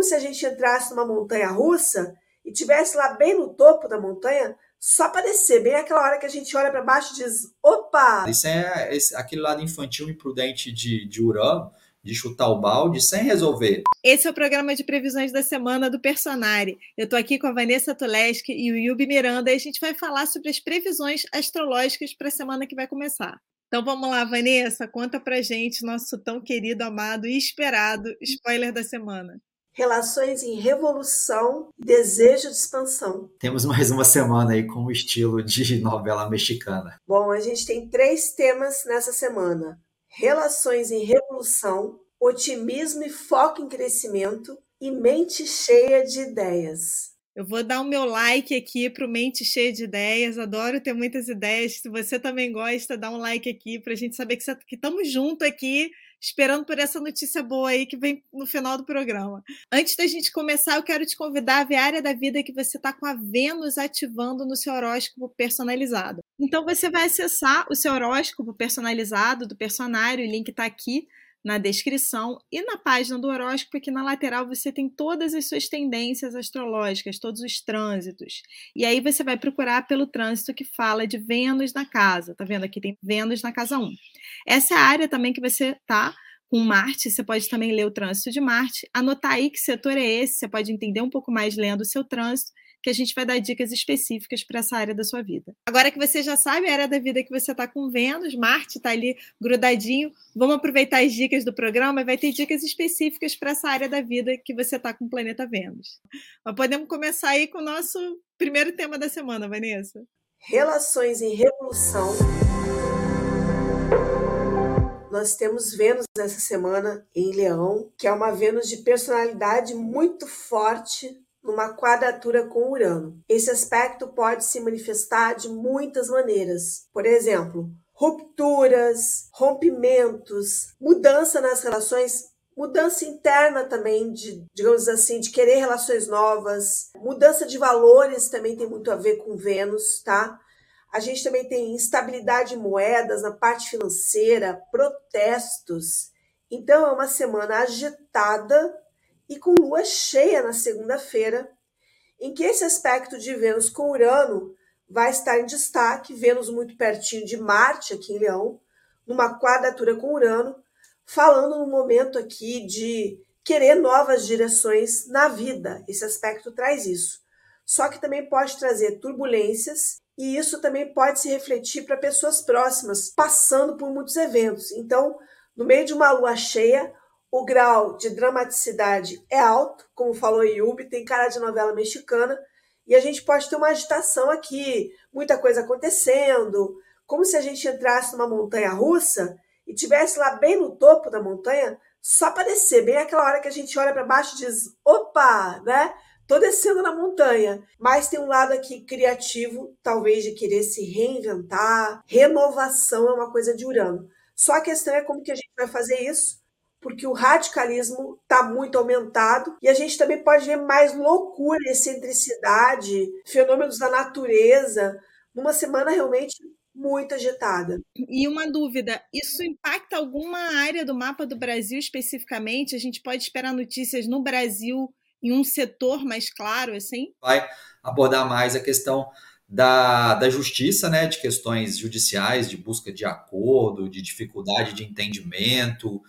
como se a gente entrasse numa montanha russa e tivesse lá bem no topo da montanha, só para descer, bem aquela hora que a gente olha para baixo e diz: opa! Isso é esse, aquele lado infantil imprudente de, de Urano, de chutar o balde sem resolver. Esse é o programa de previsões da semana do Personari. Eu estou aqui com a Vanessa Tuleski e o Yubi Miranda e a gente vai falar sobre as previsões astrológicas para a semana que vai começar. Então vamos lá, Vanessa, conta pra gente nosso tão querido, amado e esperado spoiler da semana. Relações em revolução e desejo de expansão. Temos mais uma semana aí com o estilo de novela mexicana. Bom, a gente tem três temas nessa semana: relações em revolução, otimismo e foco em crescimento e mente cheia de ideias. Eu vou dar o meu like aqui para o Mente Cheia de Ideias. Adoro ter muitas ideias. Se você também gosta, dá um like aqui para a gente saber que estamos juntos aqui, esperando por essa notícia boa aí que vem no final do programa. Antes da gente começar, eu quero te convidar a ver a área da vida que você está com a Vênus ativando no seu horóscopo personalizado. Então você vai acessar o seu horóscopo personalizado do personário, o link está aqui na descrição e na página do horóscopo, aqui na lateral você tem todas as suas tendências astrológicas, todos os trânsitos. E aí você vai procurar pelo trânsito que fala de Vênus na casa. Tá vendo aqui tem Vênus na casa 1. Essa é a área também que você tá com Marte, você pode também ler o trânsito de Marte, anotar aí que setor é esse, você pode entender um pouco mais lendo o seu trânsito que a gente vai dar dicas específicas para essa área da sua vida. Agora que você já sabe a área da vida que você está com Vênus, Marte está ali grudadinho, vamos aproveitar as dicas do programa, vai ter dicas específicas para essa área da vida que você está com o planeta Vênus. Mas podemos começar aí com o nosso primeiro tema da semana, Vanessa. Relações em revolução. Nós temos Vênus essa semana em Leão, que é uma Vênus de personalidade muito forte, numa quadratura com Urano. Esse aspecto pode se manifestar de muitas maneiras. Por exemplo, rupturas, rompimentos, mudança nas relações, mudança interna também de, digamos assim, de querer relações novas, mudança de valores também tem muito a ver com Vênus, tá? A gente também tem instabilidade de moedas na parte financeira, protestos. Então é uma semana agitada e com lua cheia na segunda-feira, em que esse aspecto de Vênus com Urano vai estar em destaque, Vênus muito pertinho de Marte aqui em Leão, numa quadratura com Urano, falando no momento aqui de querer novas direções na vida. Esse aspecto traz isso. Só que também pode trazer turbulências e isso também pode se refletir para pessoas próximas, passando por muitos eventos. Então, no meio de uma lua cheia, o grau de dramaticidade é alto, como falou Yubi, tem cara de novela mexicana, e a gente pode ter uma agitação aqui, muita coisa acontecendo, como se a gente entrasse numa montanha russa e tivesse lá bem no topo da montanha, só para descer, bem aquela hora que a gente olha para baixo e diz: opa, né? Tô descendo na montanha. Mas tem um lado aqui criativo, talvez de querer se reinventar. Renovação é uma coisa de Urano. Só a questão é como que a gente vai fazer isso porque o radicalismo está muito aumentado e a gente também pode ver mais loucura, excentricidade, fenômenos da natureza, numa semana realmente muito agitada. E uma dúvida: isso impacta alguma área do mapa do Brasil especificamente? A gente pode esperar notícias no Brasil em um setor mais claro, assim? Vai abordar mais a questão da, da justiça, né, de questões judiciais, de busca de acordo, de dificuldade de entendimento,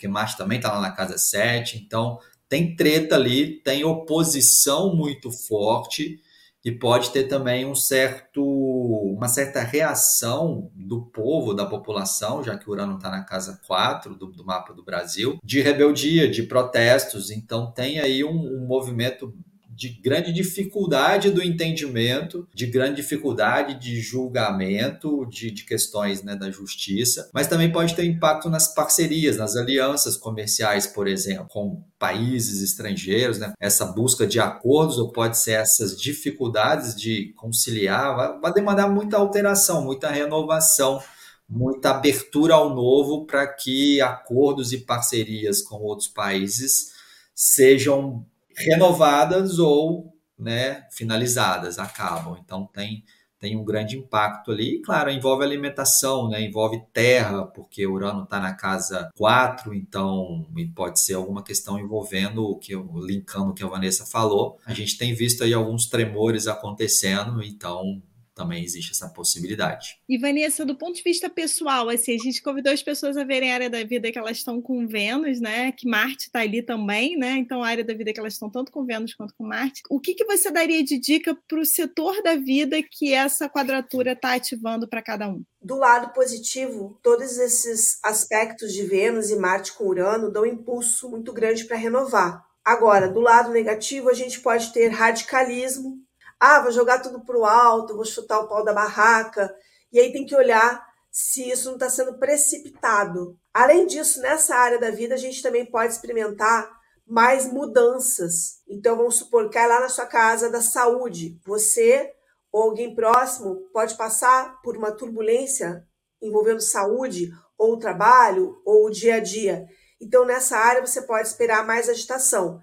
porque Marte também está lá na casa 7, então tem treta ali, tem oposição muito forte e pode ter também um certo, uma certa reação do povo, da população, já que o Urano está na casa 4 do, do, mapa do Brasil, de rebeldia, de protestos. Então tem aí um, um movimento de grande dificuldade do entendimento, de grande dificuldade de julgamento de, de questões né, da justiça, mas também pode ter impacto nas parcerias, nas alianças comerciais, por exemplo, com países estrangeiros, né? essa busca de acordos, ou pode ser essas dificuldades de conciliar, vai, vai demandar muita alteração, muita renovação muita abertura ao novo para que acordos e parcerias com outros países sejam renovadas ou né, finalizadas, acabam. Então tem tem um grande impacto ali. E, claro, envolve alimentação, né? envolve terra, porque Urano está na casa 4, então pode ser alguma questão envolvendo o que linkando o que a Vanessa falou. A gente tem visto aí alguns tremores acontecendo, então também existe essa possibilidade. E Vanessa, do ponto de vista pessoal, assim, a gente convidou as pessoas a verem a área da vida que elas estão com Vênus, né? Que Marte está ali também, né? Então a área da vida que elas estão tanto com Vênus quanto com Marte. O que, que você daria de dica para o setor da vida que essa quadratura está ativando para cada um? Do lado positivo, todos esses aspectos de Vênus e Marte com Urano dão um impulso muito grande para renovar. Agora, do lado negativo, a gente pode ter radicalismo, ah, vou jogar tudo para o alto, vou chutar o pau da barraca. E aí tem que olhar se isso não está sendo precipitado. Além disso, nessa área da vida, a gente também pode experimentar mais mudanças. Então, vamos supor, cai lá na sua casa da saúde. Você ou alguém próximo pode passar por uma turbulência envolvendo saúde, ou o trabalho, ou o dia a dia. Então, nessa área, você pode esperar mais agitação.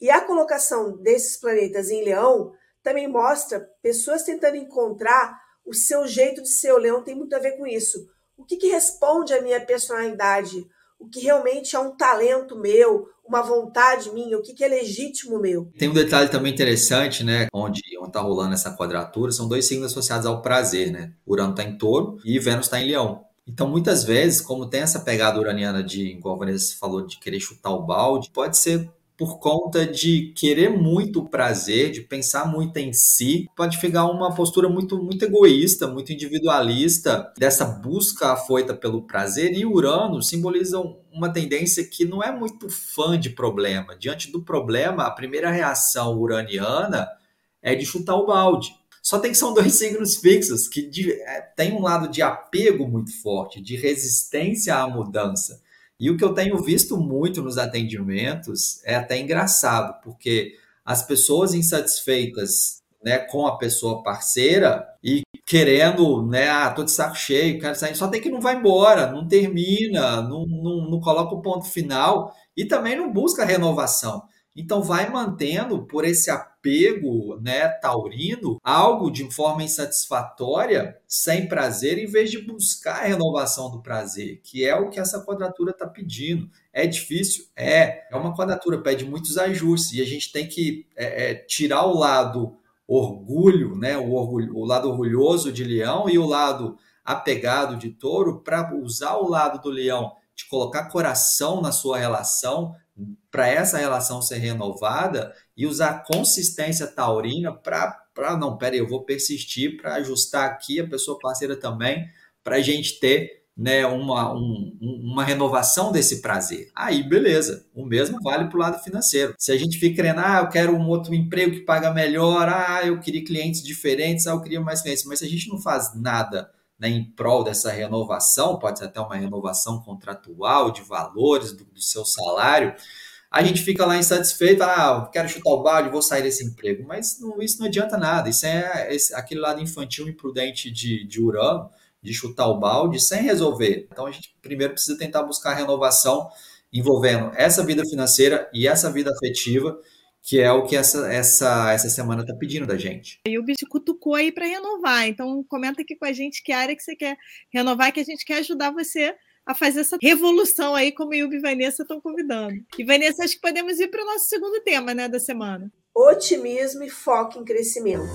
E a colocação desses planetas em Leão também mostra pessoas tentando encontrar o seu jeito de ser. O leão tem muito a ver com isso. O que, que responde à minha personalidade? O que realmente é um talento meu, uma vontade minha, o que, que é legítimo meu. Tem um detalhe também interessante, né? Onde está rolando essa quadratura, são dois signos associados ao prazer, né? Urano está em touro e Vênus está em leão. Então, muitas vezes, como tem essa pegada uraniana de, igual a Vanessa falou, de querer chutar o balde, pode ser por conta de querer muito o prazer, de pensar muito em si, pode pegar uma postura muito, muito egoísta, muito individualista, dessa busca afoita pelo prazer. E Urano simboliza uma tendência que não é muito fã de problema. Diante do problema, a primeira reação uraniana é de chutar o balde. Só tem que são dois signos fixos que de, é, tem um lado de apego muito forte, de resistência à mudança. E o que eu tenho visto muito nos atendimentos é até engraçado, porque as pessoas insatisfeitas né, com a pessoa parceira e querendo, né, ah, tô de saco cheio, quero sair, só tem que não vai embora, não termina, não, não, não coloca o ponto final e também não busca renovação. Então vai mantendo por esse apego, né, taurino, algo de forma insatisfatória, sem prazer, em vez de buscar a renovação do prazer, que é o que essa quadratura está pedindo. É difícil? É. É uma quadratura, pede muitos ajustes, e a gente tem que é, é, tirar o lado orgulho, né, o, orgulho, o lado orgulhoso de leão e o lado apegado de touro para usar o lado do leão de colocar coração na sua relação, para essa relação ser renovada e usar consistência taurina para, não, peraí, eu vou persistir para ajustar aqui a pessoa parceira também, para a gente ter né, uma, um, uma renovação desse prazer. Aí, beleza, o mesmo vale para o lado financeiro. Se a gente fica querendo, ah, eu quero um outro emprego que paga melhor, ah, eu queria clientes diferentes, ah, eu queria mais clientes, mas se a gente não faz nada né, em prol dessa renovação, pode ser até uma renovação contratual de valores do, do seu salário, a gente fica lá insatisfeito, ah, quero chutar o balde, vou sair desse emprego. Mas não, isso não adianta nada, isso é esse, aquele lado infantil imprudente de, de Urano, de chutar o balde, sem resolver. Então a gente primeiro precisa tentar buscar renovação envolvendo essa vida financeira e essa vida afetiva, que é o que essa, essa, essa semana está pedindo da gente. E o bicho cutucou aí para renovar. Então, comenta aqui com a gente que área que você quer renovar, que a gente quer ajudar você a fazer essa revolução aí, como Yubi e Vanessa estão convidando. E Vanessa, acho que podemos ir para o nosso segundo tema né, da semana. Otimismo e foco em crescimento.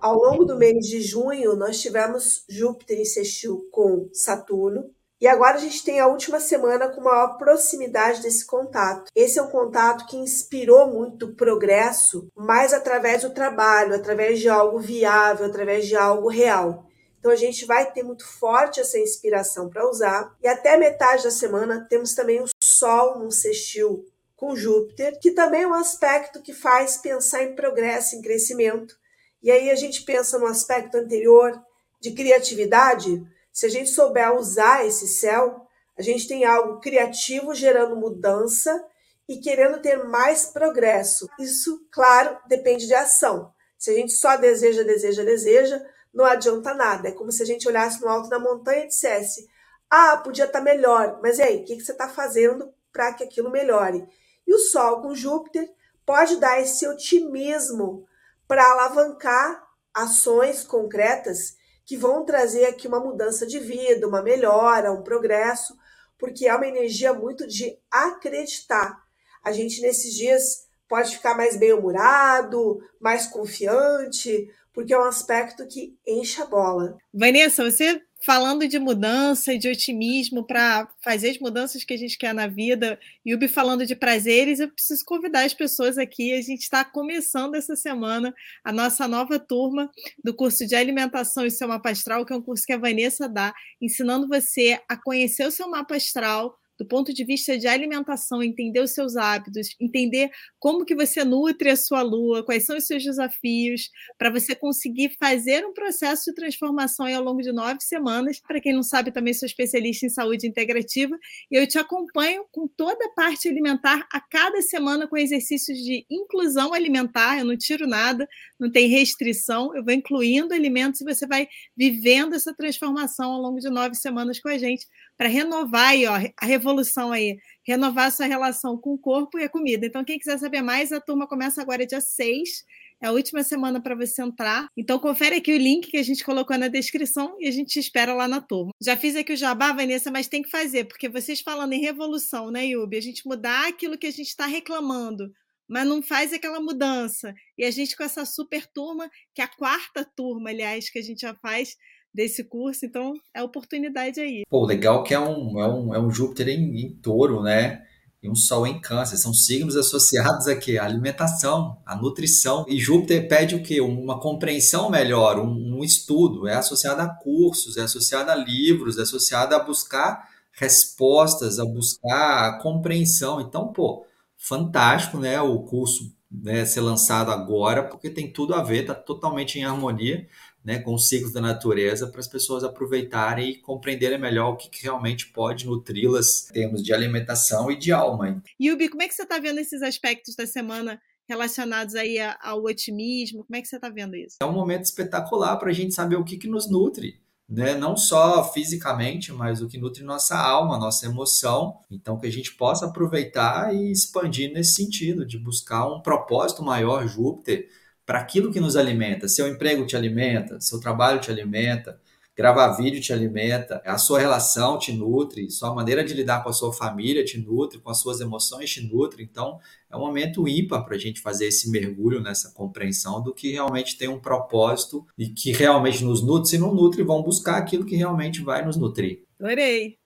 Ao longo do mês de junho, nós tivemos Júpiter em sextil com Saturno, e agora a gente tem a última semana com maior proximidade desse contato. Esse é um contato que inspirou muito o progresso, mas através do trabalho, através de algo viável, através de algo real. Então a gente vai ter muito forte essa inspiração para usar. E até metade da semana temos também o Sol num sextil com Júpiter, que também é um aspecto que faz pensar em progresso, em crescimento. E aí a gente pensa no aspecto anterior de criatividade, se a gente souber usar esse céu, a gente tem algo criativo gerando mudança e querendo ter mais progresso. Isso, claro, depende de ação. Se a gente só deseja, deseja, deseja, não adianta nada. É como se a gente olhasse no alto da montanha e dissesse: Ah, podia estar tá melhor, mas e aí, o que você está fazendo para que aquilo melhore? E o Sol com Júpiter pode dar esse otimismo para alavancar ações concretas que vão trazer aqui uma mudança de vida, uma melhora, um progresso, porque é uma energia muito de acreditar. A gente nesses dias pode ficar mais bem-humorado, mais confiante, porque é um aspecto que enche a bola. Vanessa, você falando de mudança e de otimismo para fazer as mudanças que a gente quer na vida, e Ubi falando de prazeres, eu preciso convidar as pessoas aqui. A gente está começando essa semana a nossa nova turma do curso de alimentação e seu mapa astral, que é um curso que a Vanessa dá, ensinando você a conhecer o seu mapa astral do ponto de vista de alimentação, entender os seus hábitos, entender como que você nutre a sua lua, quais são os seus desafios, para você conseguir fazer um processo de transformação ao longo de nove semanas. Para quem não sabe, também sou especialista em saúde integrativa e eu te acompanho com toda a parte alimentar a cada semana com exercícios de inclusão alimentar. Eu não tiro nada, não tem restrição, eu vou incluindo alimentos e você vai vivendo essa transformação ao longo de nove semanas com a gente para renovar aí, ó, a revolução aí, renovar a sua relação com o corpo e a comida. Então, quem quiser saber mais, a turma começa agora dia 6. É a última semana para você entrar. Então, confere aqui o link que a gente colocou na descrição e a gente te espera lá na turma. Já fiz aqui o jabá, Vanessa, mas tem que fazer, porque vocês falando em revolução, né, Yubi? A gente mudar aquilo que a gente está reclamando, mas não faz aquela mudança. E a gente com essa super turma, que é a quarta turma, aliás, que a gente já faz, desse curso, então é oportunidade aí. Pô, legal que é um, é um, é um Júpiter em, em touro, né? E um Sol em câncer. São signos associados aqui à alimentação, à nutrição. E Júpiter pede o quê? Uma compreensão melhor, um, um estudo. É associado a cursos, é associado a livros, é associado a buscar respostas, a buscar a compreensão. Então, pô, fantástico, né? O curso né, ser lançado agora, porque tem tudo a ver, está totalmente em harmonia né, com os ciclos da natureza para as pessoas aproveitarem e compreenderem melhor o que, que realmente pode nutri-las em termos de alimentação e de alma. Yubi, como é que você está vendo esses aspectos da semana relacionados aí ao otimismo? Como é que você está vendo isso? É um momento espetacular para a gente saber o que, que nos nutre. Né? Não só fisicamente, mas o que nutre nossa alma, nossa emoção. Então, que a gente possa aproveitar e expandir nesse sentido, de buscar um propósito maior, Júpiter, para aquilo que nos alimenta. Seu emprego te alimenta, seu trabalho te alimenta, gravar vídeo te alimenta, a sua relação te nutre, sua maneira de lidar com a sua família te nutre, com as suas emoções te nutre. Então, é um momento ímpar para a gente fazer esse mergulho nessa compreensão do que realmente tem um propósito e que realmente nos nutre. Se não nutre, vão buscar aquilo que realmente vai nos nutrir. Adorei!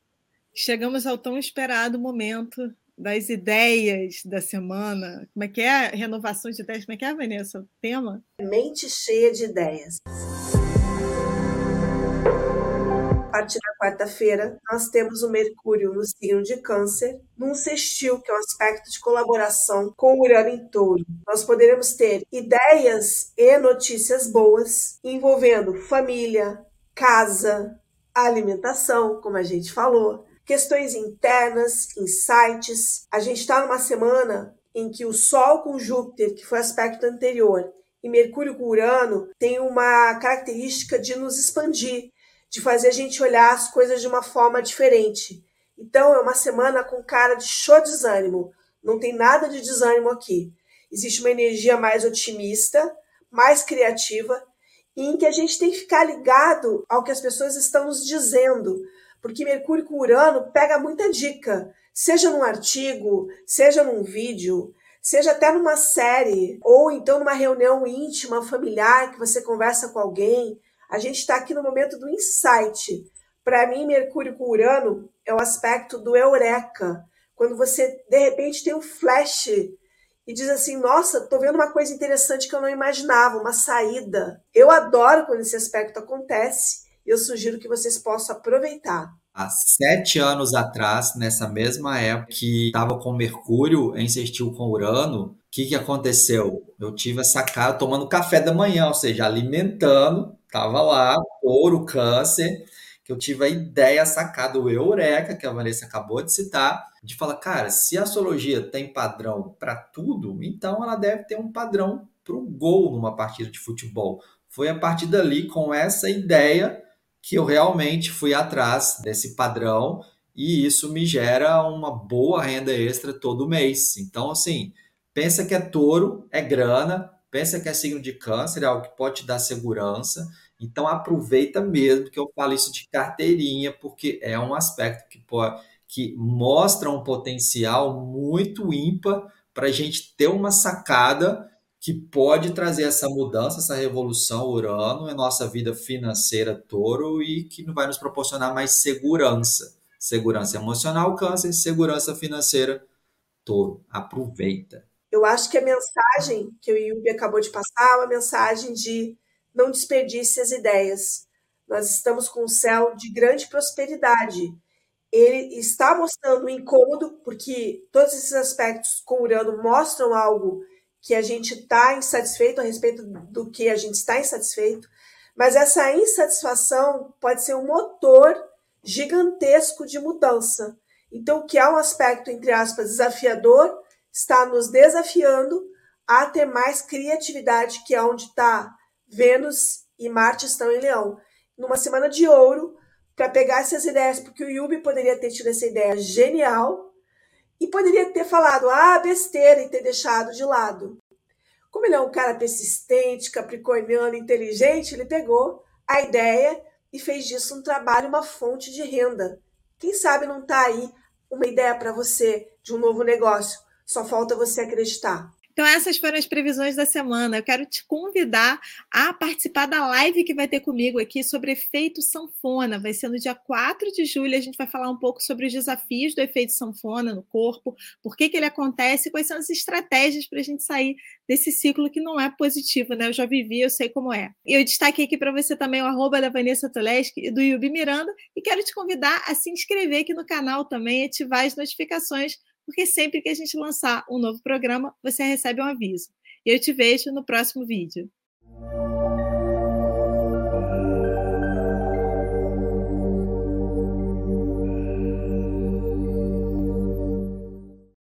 Chegamos ao tão esperado momento das ideias da semana. Como é que é? Renovação de ideias. Como é que é, Vanessa? O tema? Mente cheia de ideias. A partir da quarta-feira, nós temos o Mercúrio no signo de Câncer, num sextil, que é um aspecto de colaboração com o Urano em touro. Nós poderemos ter ideias e notícias boas envolvendo família, casa, alimentação, como a gente falou, questões internas, insights. A gente está numa semana em que o Sol com Júpiter, que foi aspecto anterior, e Mercúrio com Urano tem uma característica de nos expandir, de fazer a gente olhar as coisas de uma forma diferente. Então é uma semana com cara de show desânimo. Não tem nada de desânimo aqui. Existe uma energia mais otimista, mais criativa, em que a gente tem que ficar ligado ao que as pessoas estão nos dizendo, porque Mercúrio com Urano pega muita dica, seja num artigo, seja num vídeo, seja até numa série, ou então numa reunião íntima, familiar, que você conversa com alguém. A gente está aqui no momento do insight. Para mim, Mercúrio com Urano é o aspecto do eureka, quando você de repente tem um flash e diz assim: Nossa, tô vendo uma coisa interessante que eu não imaginava, uma saída. Eu adoro quando esse aspecto acontece eu sugiro que vocês possam aproveitar. Há sete anos atrás, nessa mesma época que estava com Mercúrio sextil com Urano, o que, que aconteceu? Eu tive essa cara tomando café da manhã, ou seja, alimentando, estava lá, ouro, câncer, que eu tive a ideia sacada, o Eureka, que a Vanessa acabou de citar, de falar, cara, se a astrologia tem padrão para tudo, então ela deve ter um padrão para o gol numa partida de futebol. Foi a partir dali, com essa ideia, que eu realmente fui atrás desse padrão e isso me gera uma boa renda extra todo mês. Então, assim, pensa que é touro, é grana, pensa que é signo de câncer, é algo que pode te dar segurança. Então aproveita mesmo que eu falo isso de carteirinha, porque é um aspecto que pode que mostra um potencial muito ímpar para a gente ter uma sacada que pode trazer essa mudança, essa revolução Urano em nossa vida financeira touro e que vai nos proporcionar mais segurança. Segurança emocional, câncer, segurança financeira, touro. Aproveita. Eu acho que a mensagem que o Yubi acabou de passar é uma mensagem de não desperdice as ideias. Nós estamos com um céu de grande prosperidade. Ele está mostrando um incômodo, porque todos esses aspectos com Urano mostram algo que a gente está insatisfeito a respeito do que a gente está insatisfeito, mas essa insatisfação pode ser um motor gigantesco de mudança. Então, que é um aspecto, entre aspas, desafiador, está nos desafiando a ter mais criatividade, que é onde está Vênus e Marte estão em Leão. Numa semana de ouro, para pegar essas ideias, porque o Yubi poderia ter tido essa ideia genial e poderia ter falado, ah, besteira, e ter deixado de lado. Como ele é um cara persistente, capricorniano, inteligente, ele pegou a ideia e fez disso um trabalho, uma fonte de renda. Quem sabe não está aí uma ideia para você de um novo negócio? Só falta você acreditar. Então, essas foram as previsões da semana. Eu quero te convidar a participar da live que vai ter comigo aqui sobre efeito sanfona. Vai ser no dia 4 de julho. A gente vai falar um pouco sobre os desafios do efeito sanfona no corpo, por que, que ele acontece, quais são as estratégias para a gente sair desse ciclo que não é positivo, né? Eu já vivi, eu sei como é. Eu destaquei aqui para você também o arroba da Vanessa Toleski e do Yubi Miranda e quero te convidar a se inscrever aqui no canal também, ativar as notificações porque sempre que a gente lançar um novo programa, você recebe um aviso. Eu te vejo no próximo vídeo.